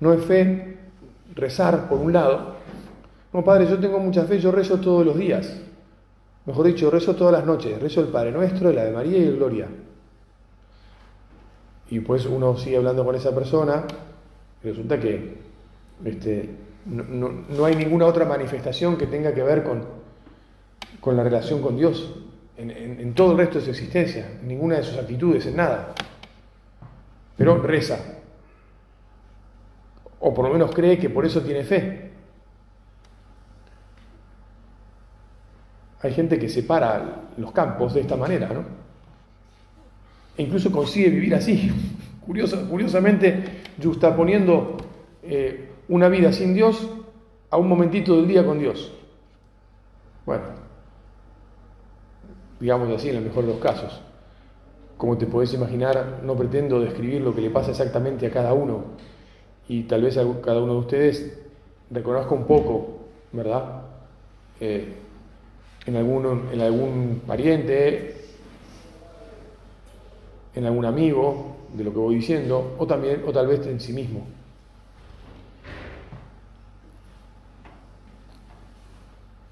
No es fe rezar por un lado. No, Padre, yo tengo mucha fe, yo rezo todos los días. Mejor dicho, rezo todas las noches, rezo el Padre Nuestro, la de María y el Gloria. Y pues uno sigue hablando con esa persona resulta que este, no, hay ninguna otra manifestación que tenga que ver con, con la relación con Dios, en, en todo el resto de su existencia, en ninguna de sus actitudes, en nada. Pero reza, o por lo menos cree que por eso tiene fe. Hay gente que separa los campos de esta manera, ¿no? E incluso consigue vivir así. curiosamente, juxtaponiendo eh, una vida sin Dios a un momentito del día con Dios. Bueno, digamos así en el mejor de los casos. Como te podés imaginar, no pretendo describir lo que le pasa exactamente a cada uno, y tal vez cada uno de ustedes reconozca un poco, ¿verdad? Eh, en, en algún pariente, en algún amigo de lo que voy diciendo, o también, o tal vez en sí mismo.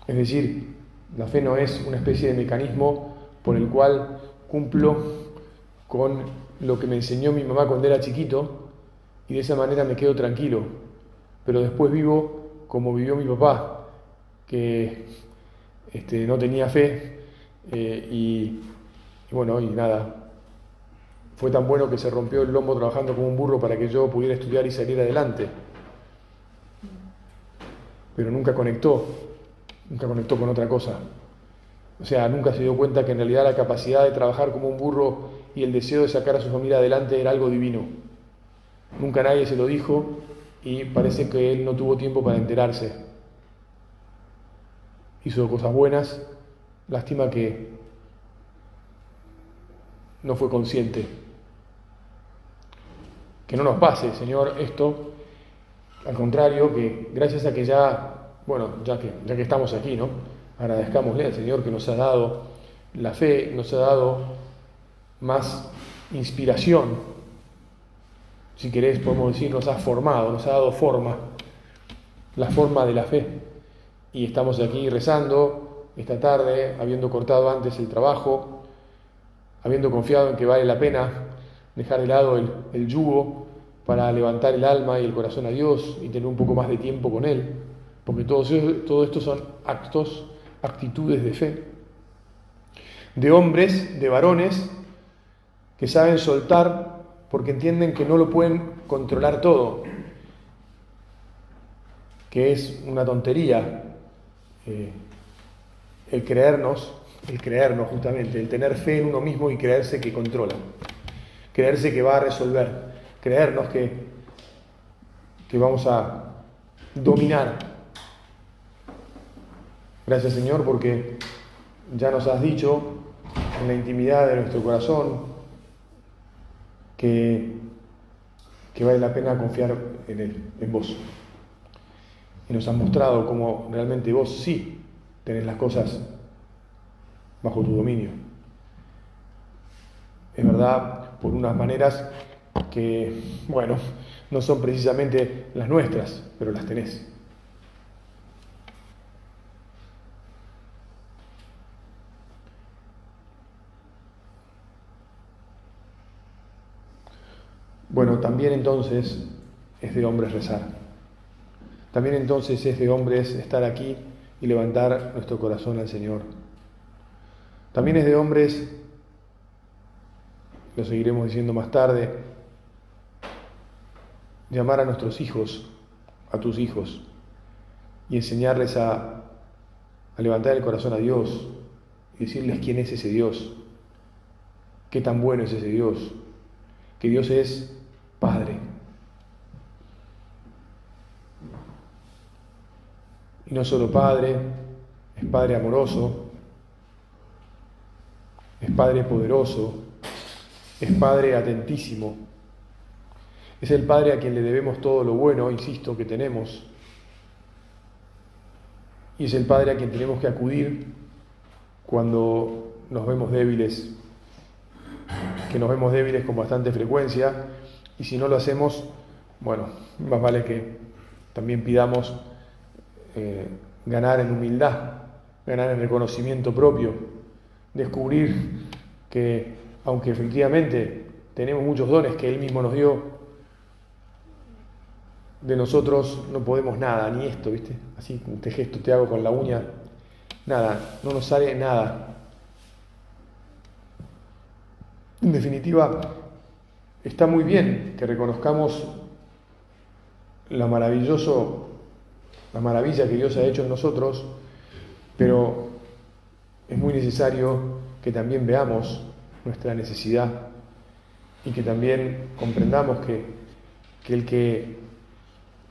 Es decir, la fe no es una especie de mecanismo por el cual cumplo con lo que me enseñó mi mamá cuando era chiquito, y de esa manera me quedo tranquilo. Pero después vivo como vivió mi papá, que este, no tenía fe eh, y, bueno, y nada. Fue tan bueno que se rompió el lomo trabajando como un burro para que yo pudiera estudiar y salir adelante. Pero nunca conectó, nunca conectó con otra cosa. O sea, nunca se dio cuenta que en realidad la capacidad de trabajar como un burro y el deseo de sacar a su familia adelante era algo divino. Nunca nadie se lo dijo y parece que él no tuvo tiempo para enterarse. Hizo cosas buenas, lástima que no fue consciente. Que no nos pase, Señor, esto, al contrario, que gracias a que ya, bueno, ya que, ya que estamos aquí, ¿no? Agradezcámosle al Señor que nos ha dado la fe, nos ha dado más inspiración si querés, podemos decir, nos ha formado, nos ha dado forma, la forma de la fe. Y estamos aquí rezando esta tarde, habiendo cortado antes el trabajo, habiendo confiado en que vale la pena dejar de lado el, yugo para levantar el alma y el corazón a Dios y tener un poco más de tiempo con Él, porque todo, todo esto son actos, actitudes de fe, de hombres, de varones, que saben soltar porque entienden que no lo pueden controlar todo, que es una tontería eh, el creernos, el creernos justamente, el tener fe en uno mismo y creerse que controla, creerse que va a resolver, creernos que, que vamos a dominar. Gracias Señor porque ya nos has dicho en la intimidad de nuestro corazón, que, vale la pena confiar en Él, en vos. Y nos has mostrado cómo realmente vos sí tenés las cosas bajo tu dominio. Es verdad, por unas maneras que, bueno, no son precisamente las nuestras, pero las tenés. Bueno, también entonces es de hombres rezar. También entonces es de hombres estar aquí y levantar nuestro corazón al Señor. También es de hombres, lo seguiremos diciendo más tarde, llamar a nuestros hijos, a tus hijos, y enseñarles a, a levantar el corazón a Dios y decirles quién es ese Dios, qué tan bueno es ese Dios, que Dios es Padre. Y no solo Padre, es Padre amoroso, es Padre poderoso, es Padre atentísimo, es el Padre a quien le debemos todo lo bueno, insisto, que tenemos, y es el Padre a quien tenemos que acudir cuando nos vemos débiles, que nos vemos débiles con bastante frecuencia, y si no lo hacemos bueno, más vale que también pidamos eh, ganar en humildad, ganar en reconocimiento propio, descubrir que aunque efectivamente tenemos muchos dones que Él mismo nos dio, de nosotros no podemos nada, ni esto, ¿viste? Así, este gesto te hago con la uña, nada, no nos sale nada. En definitiva, está muy bien que reconozcamos la maravilloso, la maravilla que Dios ha hecho en nosotros, pero es muy necesario que también veamos nuestra necesidad y que también comprendamos que, que el que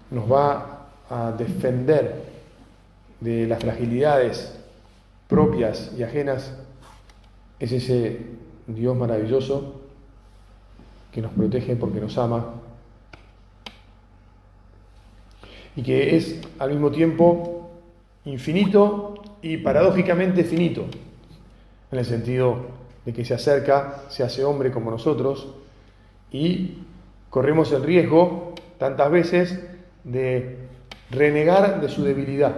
nos va a defender de las fragilidades propias y ajenas es ese Dios maravilloso que nos protege porque nos ama y que es al mismo tiempo infinito y paradójicamente finito, en el sentido de que se acerca, se hace hombre como nosotros y corremos el riesgo tantas veces de renegar de su debilidad.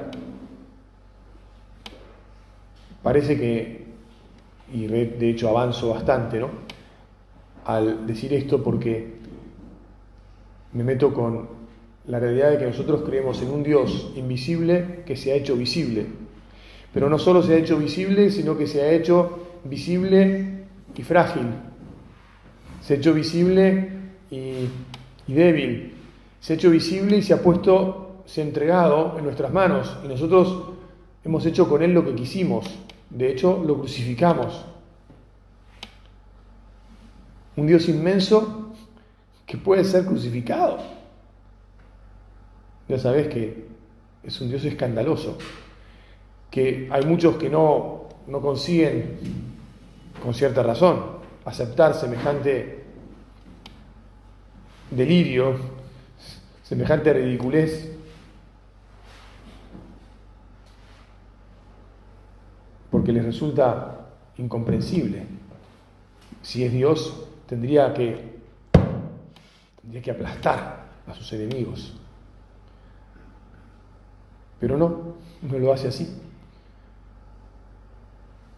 Parece que, y de hecho avanzo bastante, ¿no? Al decir esto porque me meto con la realidad de que nosotros creemos en un Dios invisible que se ha hecho visible. Pero no solo se ha hecho visible, sino que se ha hecho visible y frágil. Se ha hecho visible y, y débil se ha hecho visible y se ha puesto, se ha entregado en nuestras manos y nosotros hemos hecho con Él lo que quisimos. De hecho, lo crucificamos. Un Dios inmenso que puede ser crucificado. Ya sabes que es un Dios escandaloso, que hay muchos que no, no consiguen, con cierta razón, aceptar semejante delirio semejante ridiculez. Porque les resulta incomprensible. Si es Dios, tendría que, tendría que aplastar a sus enemigos. Pero no, no lo hace así.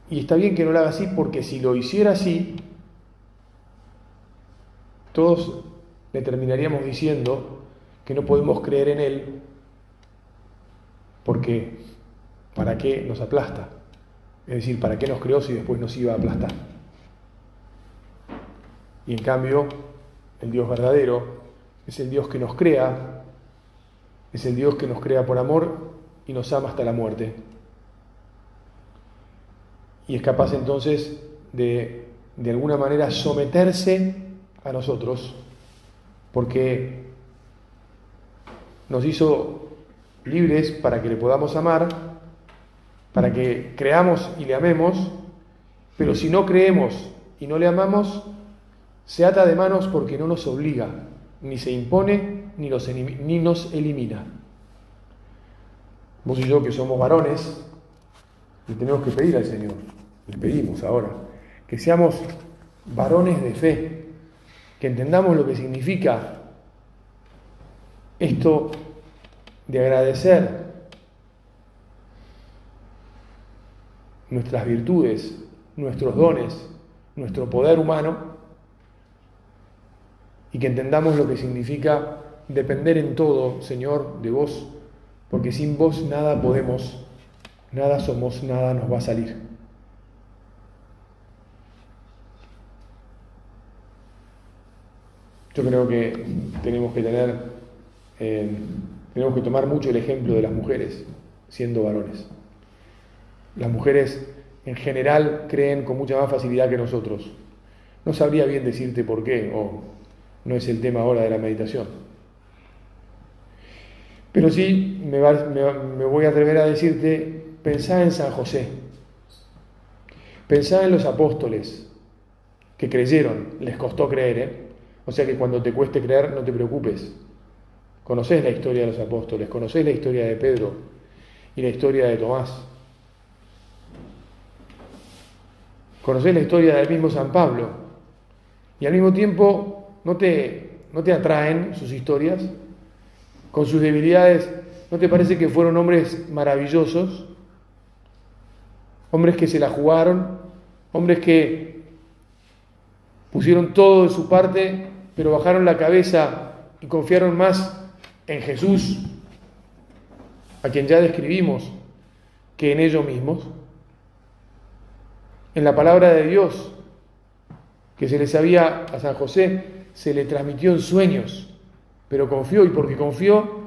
Y está bien que no lo haga así porque si lo hiciera así, todos le terminaríamos diciendo que no podemos creer en Él porque ¿para qué nos aplasta? Es decir, ¿para qué nos creó si después nos iba a aplastar? Y en cambio, el Dios verdadero es el Dios que nos crea, es el Dios que nos crea por amor y nos ama hasta la muerte. Y es capaz entonces de, de alguna manera, someterse a nosotros, porque nos hizo libres para que le podamos amar, para que creamos y le amemos, pero si no creemos y no le amamos, se ata de manos porque no nos obliga, ni se impone, ni nos, elimina. Vos y yo que somos varones, le tenemos que pedir al Señor, le pedimos ahora, que seamos varones de fe, que entendamos lo que significa esto de agradecer nuestras virtudes, nuestros dones, nuestro poder humano, y que entendamos lo que significa depender en todo, Señor, de vos, porque sin vos nada podemos, nada somos, nada nos va a salir. Yo creo que tenemos que tener eh, tenemos que tomar mucho el ejemplo de las mujeres siendo varones. Las mujeres en general creen con mucha más facilidad que nosotros. No sabría bien decirte por qué, o no es el tema ahora de la meditación. Pero sí me, voy a atrever a decirte, pensá en San José, pensá en los apóstoles que creyeron, les costó creer, ¿eh? O sea que cuando te cueste creer, no te preocupes, Conocés la historia de los apóstoles, conocés la historia de Pedro y la historia de Tomás. Conocés la historia del mismo San Pablo. Y al mismo tiempo no te, ¿No te atraen sus historias? Con sus debilidades, ¿no te parece que fueron hombres maravillosos? Hombres que se la jugaron, hombres que pusieron todo de su parte, pero bajaron la cabeza y confiaron más en Jesús, a quien ya describimos, que en ellos mismos. En la palabra de Dios, que se les había a San José, se le transmitió en sueños, pero confió y porque confió,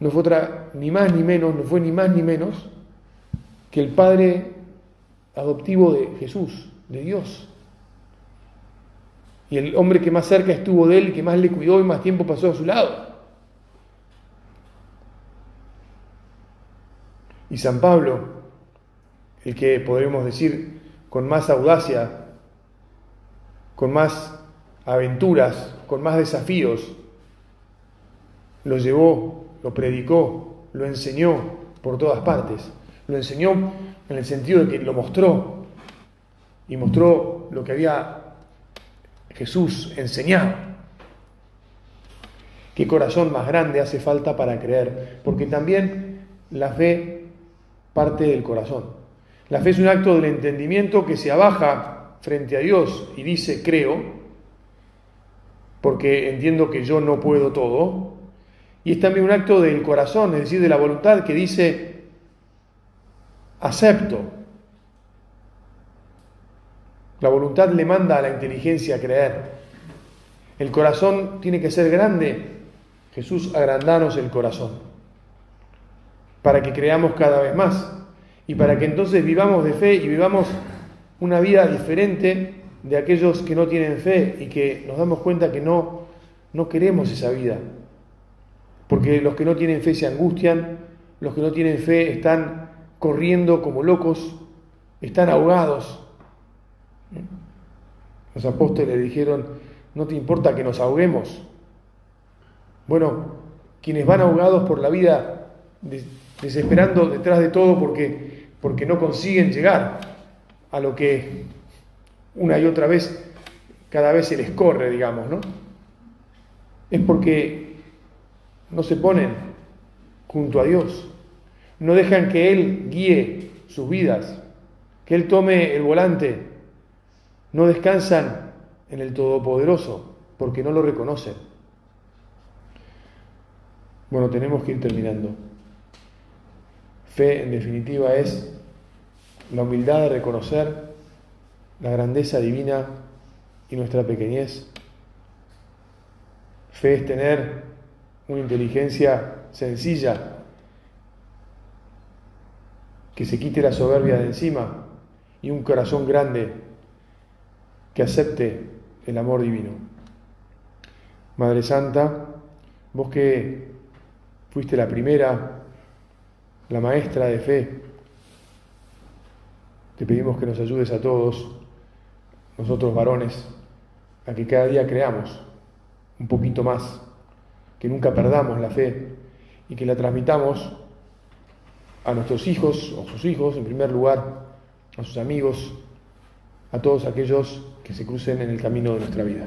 no fue otra, ni más ni menos, no fue ni más ni menos que el Padre adoptivo de Jesús, de Dios. Y el hombre que más cerca estuvo de él, que más le cuidó y más tiempo pasó a su lado. Y San Pablo, el que podremos decir con más audacia, con más aventuras, con más desafíos, lo llevó, lo predicó, lo enseñó por todas partes. Lo enseñó en el sentido de que lo mostró y mostró lo que había Jesús enseñado. ¿Qué corazón más grande hace falta para creer? Porque también la fe parte del corazón. La fe es un acto del entendimiento que se abaja frente a Dios y dice, creo, porque entiendo que yo no puedo todo. Y es también un acto del corazón, es decir, de la voluntad que dice, acepto. La voluntad le manda a la inteligencia a creer. El corazón tiene que ser grande. Jesús, agrandanos el corazón para que creamos cada vez más y para que entonces vivamos de fe y vivamos una vida diferente de aquellos que no tienen fe y que nos damos cuenta que no, no queremos esa vida. Porque los que no tienen fe se angustian, los que no tienen fe están corriendo como locos, están ahogados. Los apóstoles dijeron, no te importa que nos ahoguemos. Bueno, quienes van ahogados por la vida desesperando detrás de todo porque, porque no consiguen llegar a lo que una y otra vez, cada vez se les corre, digamos, ¿no? Es porque no se ponen junto a Dios, no dejan que Él guíe sus vidas, que Él tome el volante, no descansan en el Todopoderoso porque no lo reconocen. Bueno, tenemos que ir terminando. Fe, en definitiva, es la humildad de reconocer la grandeza divina y nuestra pequeñez. Fe es tener una inteligencia sencilla, que se quite la soberbia de encima y un corazón grande que acepte el amor divino. Madre Santa, vos que fuiste la primera la maestra de fe. Te pedimos que nos ayudes a todos, nosotros varones, a que cada día creamos un poquito más, que nunca perdamos la fe y que la transmitamos a nuestros hijos o sus hijos, en primer lugar, a sus amigos, a todos aquellos que se crucen en el camino de nuestra vida.